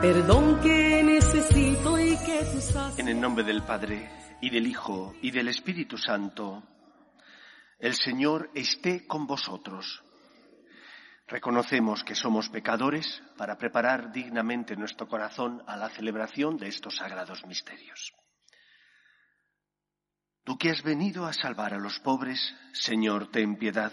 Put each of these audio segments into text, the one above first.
Perdón que necesito y que. En el nombre del Padre, y del Hijo, y del Espíritu Santo, el Señor esté con vosotros. Reconocemos que somos pecadores para preparar dignamente nuestro corazón a la celebración de estos sagrados misterios. Tú que has venido a salvar a los pobres, Señor, ten piedad.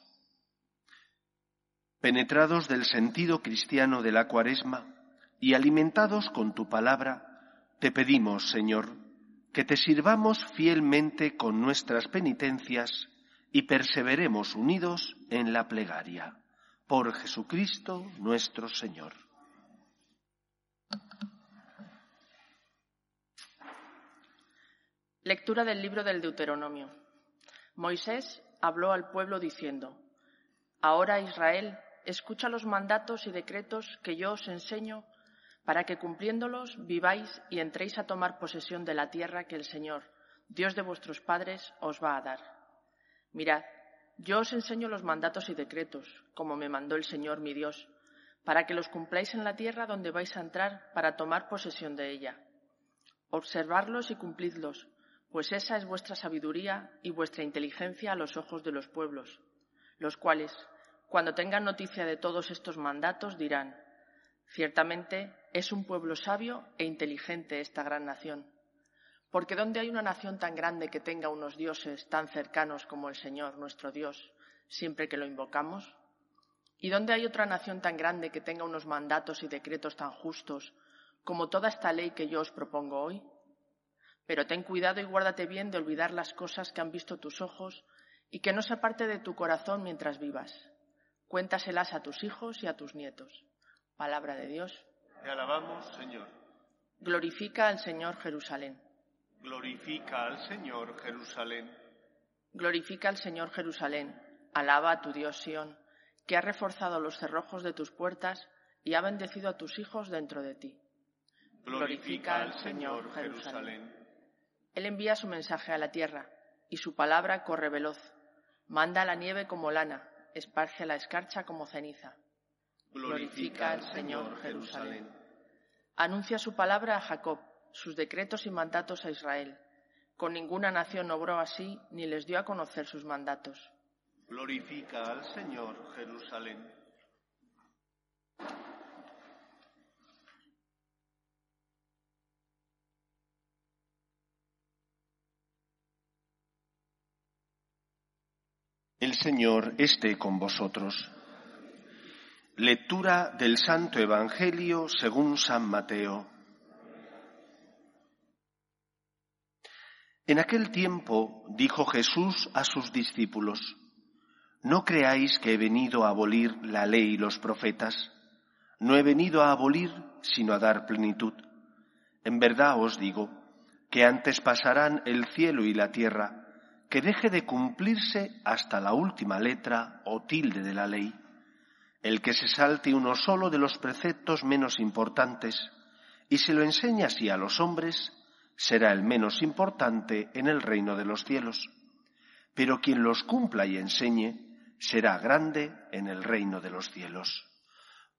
Penetrados del sentido cristiano de la cuaresma y alimentados con tu palabra, te pedimos, Señor, que te sirvamos fielmente con nuestras penitencias y perseveremos unidos en la plegaria. Por Jesucristo nuestro Señor. Lectura del libro del Deuteronomio. Moisés habló al pueblo diciendo, Ahora Israel, escucha los mandatos y decretos que yo os enseño para que cumpliéndolos viváis y entréis a tomar posesión de la tierra que el Señor, Dios de vuestros padres, os va a dar. Mirad, yo os enseño los mandatos y decretos, como me mandó el Señor mi Dios, para que los cumpláis en la tierra donde vais a entrar para tomar posesión de ella. Observarlos y cumplidlos, pues esa es vuestra sabiduría y vuestra inteligencia a los ojos de los pueblos, los cuales, cuando tengan noticia de todos estos mandatos, dirán, ciertamente es un pueblo sabio e inteligente esta gran nación. Porque ¿dónde hay una nación tan grande que tenga unos dioses tan cercanos como el Señor, nuestro Dios, siempre que lo invocamos? ¿Y dónde hay otra nación tan grande que tenga unos mandatos y decretos tan justos como toda esta ley que yo os propongo hoy? Pero ten cuidado y guárdate bien de olvidar las cosas que han visto tus ojos y que no se aparte de tu corazón mientras vivas. Cuéntaselas a tus hijos y a tus nietos. Palabra de Dios. Te alabamos, Señor. Glorifica al Señor Jerusalén. Glorifica al Señor Jerusalén. Glorifica al Señor Jerusalén. Alaba a tu Dios Sión, que ha reforzado los cerrojos de tus puertas y ha bendecido a tus hijos dentro de ti. Glorifica al Señor Jerusalén. Él envía su mensaje a la tierra y su palabra corre veloz. Manda la nieve como lana, esparce la escarcha como ceniza. Glorifica al Señor Jerusalén. Anuncia su palabra a Jacob, sus decretos y mandatos a Israel. Con ninguna nación obró así ni les dio a conocer sus mandatos. Glorifica al Señor Jerusalén. El Señor esté con vosotros. Lectura del Santo Evangelio según San Mateo. En aquel tiempo dijo Jesús a sus discípulos, No creáis que he venido a abolir la ley y los profetas. No he venido a abolir, sino a dar plenitud. En verdad os digo que antes pasarán el cielo y la tierra, que deje de cumplirse hasta la última letra o tilde de la ley. El que se salte uno solo de los preceptos menos importantes y se lo enseña así a los hombres, será el menos importante en el reino de los cielos. Pero quien los cumpla y enseñe, será grande en el reino de los cielos.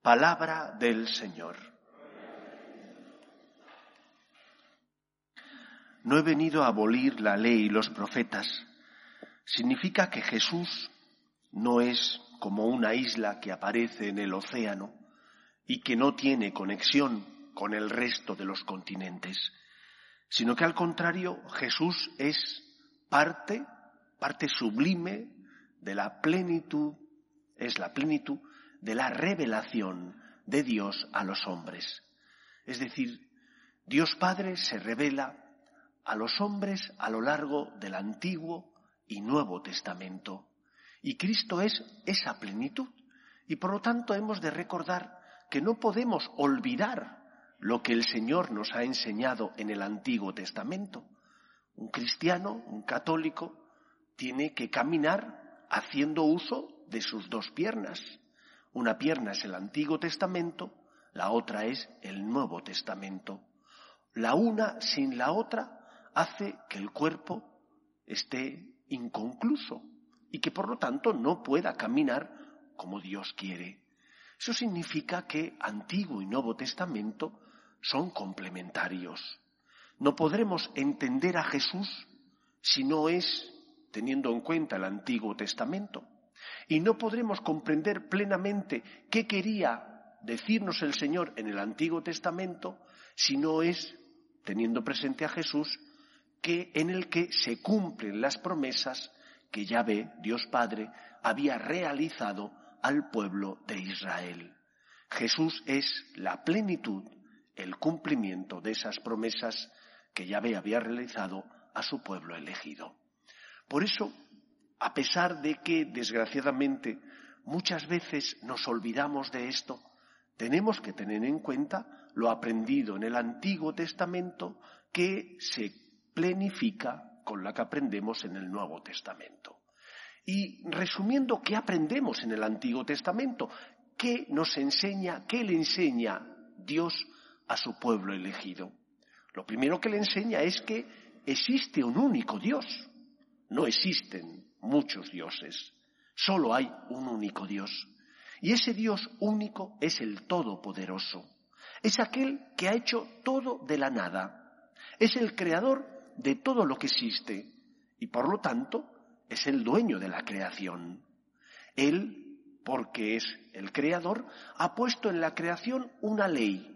Palabra del Señor. No he venido a abolir la ley y los profetas. Significa que Jesús no es como una isla que aparece en el océano y que no tiene conexión con el resto de los continentes, sino que al contrario Jesús es parte, parte sublime de la plenitud, es la plenitud de la revelación de Dios a los hombres. Es decir, Dios Padre se revela a los hombres a lo largo del Antiguo y Nuevo Testamento. Y Cristo es esa plenitud. Y por lo tanto hemos de recordar que no podemos olvidar lo que el Señor nos ha enseñado en el Antiguo Testamento. Un cristiano, un católico, tiene que caminar haciendo uso de sus dos piernas. Una pierna es el Antiguo Testamento, la otra es el Nuevo Testamento. La una sin la otra hace que el cuerpo esté inconcluso y que por lo tanto no pueda caminar como Dios quiere. Eso significa que Antiguo y Nuevo Testamento son complementarios. No podremos entender a Jesús si no es teniendo en cuenta el Antiguo Testamento. Y no podremos comprender plenamente qué quería decirnos el Señor en el Antiguo Testamento si no es teniendo presente a Jesús que en el que se cumplen las promesas que Yahvé, Dios Padre, había realizado al pueblo de Israel. Jesús es la plenitud, el cumplimiento de esas promesas que Yahvé había realizado a su pueblo elegido. Por eso, a pesar de que, desgraciadamente, muchas veces nos olvidamos de esto, tenemos que tener en cuenta lo aprendido en el Antiguo Testamento que se plenifica con la que aprendemos en el Nuevo Testamento. Y resumiendo, ¿qué aprendemos en el Antiguo Testamento? ¿Qué nos enseña, qué le enseña Dios a su pueblo elegido? Lo primero que le enseña es que existe un único Dios. No existen muchos dioses. Solo hay un único Dios. Y ese Dios único es el Todopoderoso. Es aquel que ha hecho todo de la nada. Es el creador de todo lo que existe y por lo tanto es el dueño de la creación. Él, porque es el creador, ha puesto en la creación una ley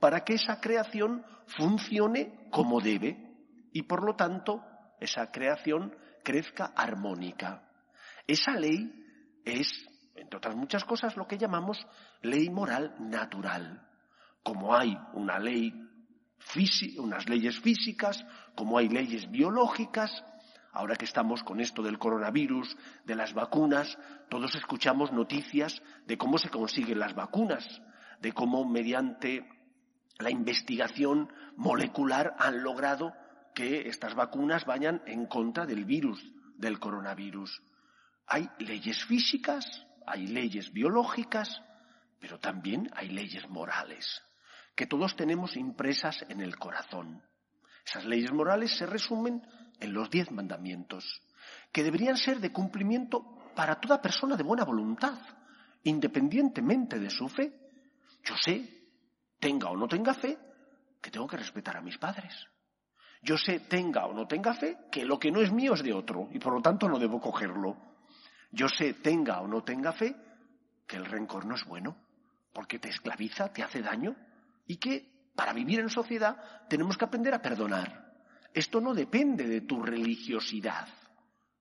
para que esa creación funcione como debe y por lo tanto esa creación crezca armónica. Esa ley es, entre otras muchas cosas, lo que llamamos ley moral natural. Como hay una ley unas leyes físicas, como hay leyes biológicas. Ahora que estamos con esto del coronavirus, de las vacunas, todos escuchamos noticias de cómo se consiguen las vacunas, de cómo mediante la investigación molecular han logrado que estas vacunas vayan en contra del virus, del coronavirus. Hay leyes físicas, hay leyes biológicas, pero también hay leyes morales que todos tenemos impresas en el corazón. Esas leyes morales se resumen en los diez mandamientos, que deberían ser de cumplimiento para toda persona de buena voluntad, independientemente de su fe. Yo sé, tenga o no tenga fe, que tengo que respetar a mis padres. Yo sé, tenga o no tenga fe, que lo que no es mío es de otro y por lo tanto no debo cogerlo. Yo sé, tenga o no tenga fe, que el rencor no es bueno, porque te esclaviza, te hace daño y que para vivir en sociedad tenemos que aprender a perdonar. Esto no depende de tu religiosidad,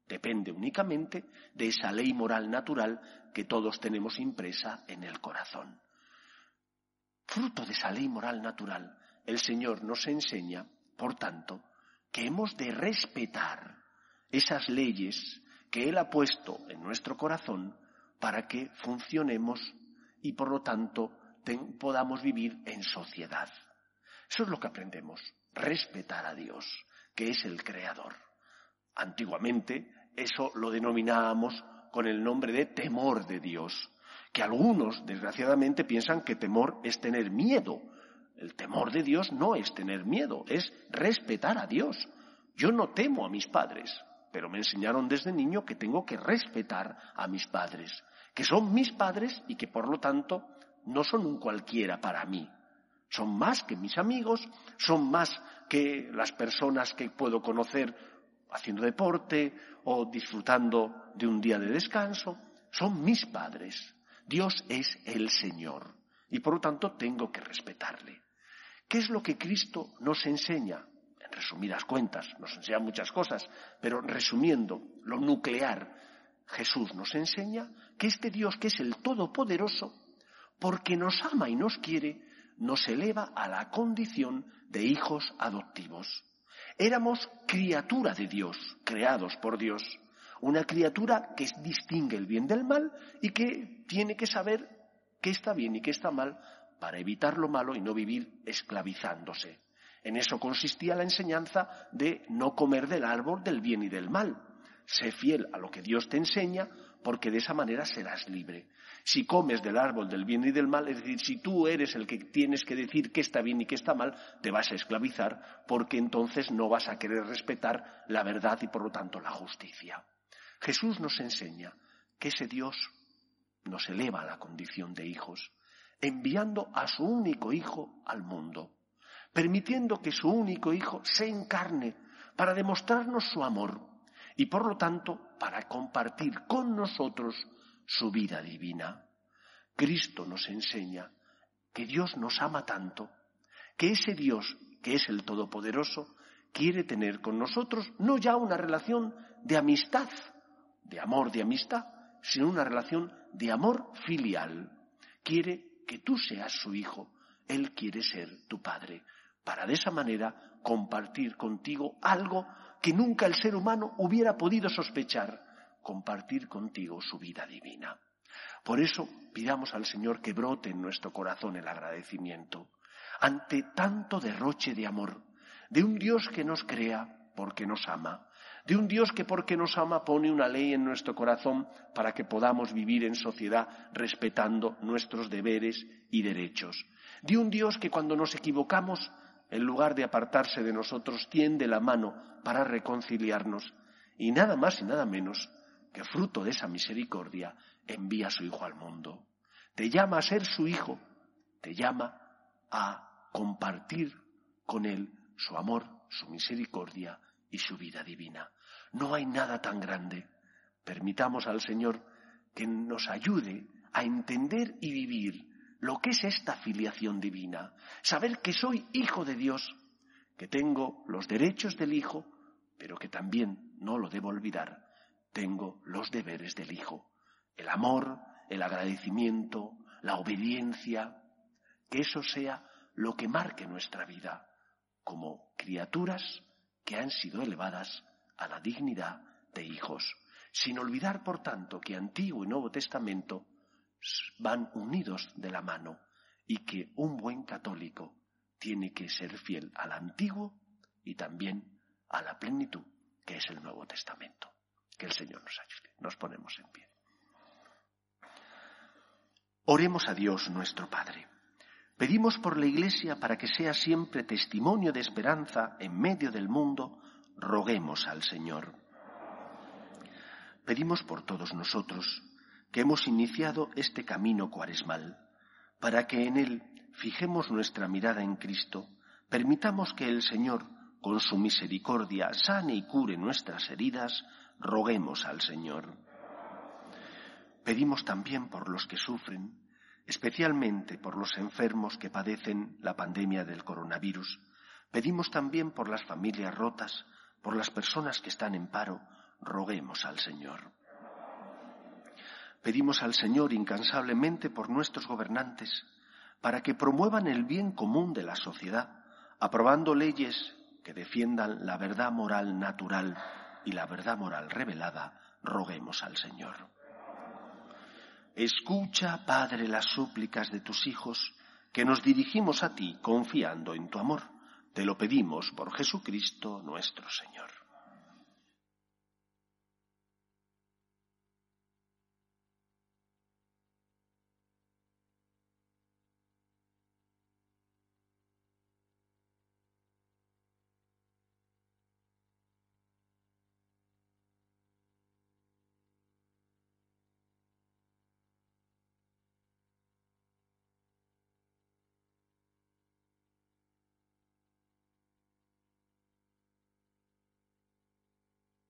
depende únicamente de esa ley moral natural que todos tenemos impresa en el corazón. Fruto de esa ley moral natural, el Señor nos enseña, por tanto, que hemos de respetar esas leyes que Él ha puesto en nuestro corazón para que funcionemos y, por lo tanto, podamos vivir en sociedad. Eso es lo que aprendemos, respetar a Dios, que es el Creador. Antiguamente eso lo denominábamos con el nombre de temor de Dios, que algunos, desgraciadamente, piensan que temor es tener miedo. El temor de Dios no es tener miedo, es respetar a Dios. Yo no temo a mis padres, pero me enseñaron desde niño que tengo que respetar a mis padres, que son mis padres y que por lo tanto no son un cualquiera para mí. Son más que mis amigos, son más que las personas que puedo conocer haciendo deporte o disfrutando de un día de descanso. son mis padres. Dios es el Señor y por lo tanto tengo que respetarle. ¿Qué es lo que Cristo nos enseña? En resumidas cuentas, nos enseña muchas cosas, pero resumiendo lo nuclear, Jesús nos enseña que este Dios, que es el Todopoderoso, porque nos ama y nos quiere, nos eleva a la condición de hijos adoptivos. Éramos criatura de Dios, creados por Dios, una criatura que distingue el bien del mal y que tiene que saber qué está bien y qué está mal para evitar lo malo y no vivir esclavizándose. En eso consistía la enseñanza de no comer del árbol del bien y del mal. Sé fiel a lo que Dios te enseña, porque de esa manera serás libre. Si comes del árbol del bien y del mal, es decir, si tú eres el que tienes que decir qué está bien y qué está mal, te vas a esclavizar, porque entonces no vas a querer respetar la verdad y por lo tanto la justicia. Jesús nos enseña que ese Dios nos eleva a la condición de hijos, enviando a su único Hijo al mundo, permitiendo que su único Hijo se encarne para demostrarnos su amor y por lo tanto para compartir con nosotros su vida divina. Cristo nos enseña que Dios nos ama tanto, que ese Dios, que es el Todopoderoso, quiere tener con nosotros no ya una relación de amistad, de amor, de amistad, sino una relación de amor filial. Quiere que tú seas su hijo, Él quiere ser tu padre, para de esa manera compartir contigo algo que nunca el ser humano hubiera podido sospechar, compartir contigo su vida divina. Por eso pidamos al Señor que brote en nuestro corazón el agradecimiento ante tanto derroche de amor, de un Dios que nos crea porque nos ama, de un Dios que porque nos ama pone una ley en nuestro corazón para que podamos vivir en sociedad respetando nuestros deberes y derechos, de un Dios que cuando nos equivocamos en lugar de apartarse de nosotros, tiende la mano para reconciliarnos y nada más y nada menos que fruto de esa misericordia envía a su Hijo al mundo. Te llama a ser su Hijo, te llama a compartir con Él su amor, su misericordia y su vida divina. No hay nada tan grande. Permitamos al Señor que nos ayude a entender y vivir lo que es esta filiación divina, saber que soy hijo de Dios, que tengo los derechos del hijo, pero que también, no lo debo olvidar, tengo los deberes del hijo, el amor, el agradecimiento, la obediencia, que eso sea lo que marque nuestra vida como criaturas que han sido elevadas a la dignidad de hijos, sin olvidar, por tanto, que Antiguo y Nuevo Testamento van unidos de la mano y que un buen católico tiene que ser fiel al antiguo y también a la plenitud que es el Nuevo Testamento. Que el Señor nos ayude. Nos ponemos en pie. Oremos a Dios nuestro Padre. Pedimos por la Iglesia para que sea siempre testimonio de esperanza en medio del mundo. Roguemos al Señor. Pedimos por todos nosotros que hemos iniciado este camino cuaresmal, para que en él fijemos nuestra mirada en Cristo, permitamos que el Señor, con su misericordia, sane y cure nuestras heridas, roguemos al Señor. Pedimos también por los que sufren, especialmente por los enfermos que padecen la pandemia del coronavirus. Pedimos también por las familias rotas, por las personas que están en paro, roguemos al Señor. Pedimos al Señor incansablemente por nuestros gobernantes, para que promuevan el bien común de la sociedad, aprobando leyes que defiendan la verdad moral natural y la verdad moral revelada, roguemos al Señor. Escucha, Padre, las súplicas de tus hijos, que nos dirigimos a ti confiando en tu amor. Te lo pedimos por Jesucristo nuestro Señor.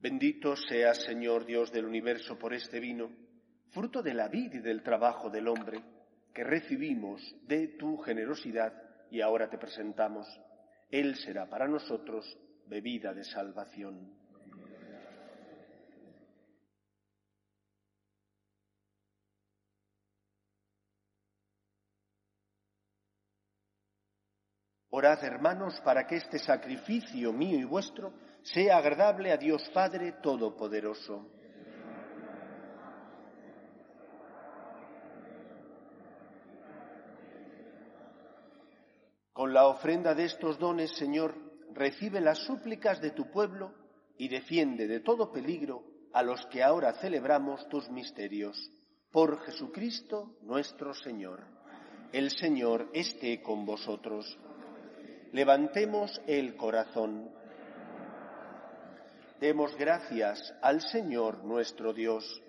Bendito sea, Señor Dios del universo, por este vino, fruto de la vida y del trabajo del hombre, que recibimos de tu generosidad y ahora te presentamos. Él será para nosotros bebida de salvación. Orad, hermanos, para que este sacrificio mío y vuestro sea agradable a Dios Padre Todopoderoso. Con la ofrenda de estos dones, Señor, recibe las súplicas de tu pueblo y defiende de todo peligro a los que ahora celebramos tus misterios. Por Jesucristo nuestro Señor. El Señor esté con vosotros. Levantemos el corazón. Demos gracias al Señor nuestro Dios.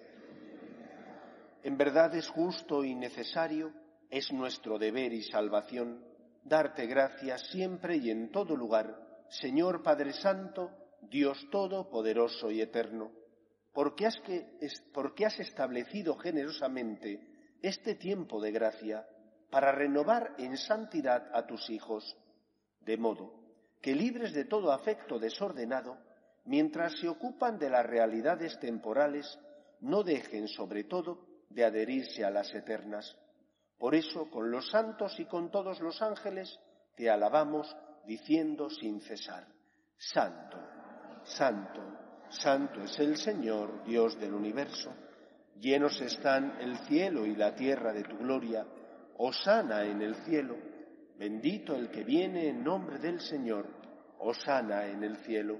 En verdad es justo y necesario, es nuestro deber y salvación, darte gracias siempre y en todo lugar, Señor Padre Santo, Dios Todopoderoso y Eterno, porque has, que, porque has establecido generosamente este tiempo de gracia para renovar en santidad a tus hijos de modo que libres de todo afecto desordenado, mientras se ocupan de las realidades temporales, no dejen sobre todo de adherirse a las eternas. Por eso, con los santos y con todos los ángeles, te alabamos diciendo sin cesar, Santo, Santo, Santo es el Señor, Dios del universo. Llenos están el cielo y la tierra de tu gloria. Osana en el cielo. Bendito el que viene en nombre del Señor, osana en el cielo.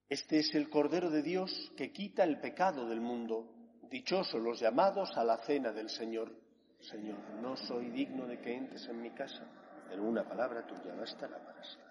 Este es el Cordero de Dios que quita el pecado del mundo. Dichosos los llamados a la cena del Señor. Señor, no soy digno de que entres en mi casa, pero una palabra tuya bastará para siempre.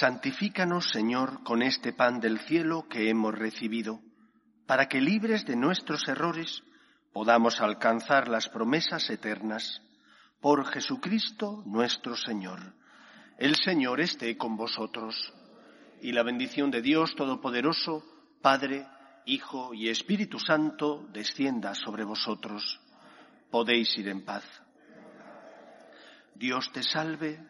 Santifícanos, Señor, con este pan del cielo que hemos recibido, para que libres de nuestros errores podamos alcanzar las promesas eternas. Por Jesucristo nuestro Señor. El Señor esté con vosotros, y la bendición de Dios Todopoderoso, Padre, Hijo y Espíritu Santo, descienda sobre vosotros. Podéis ir en paz. Dios te salve,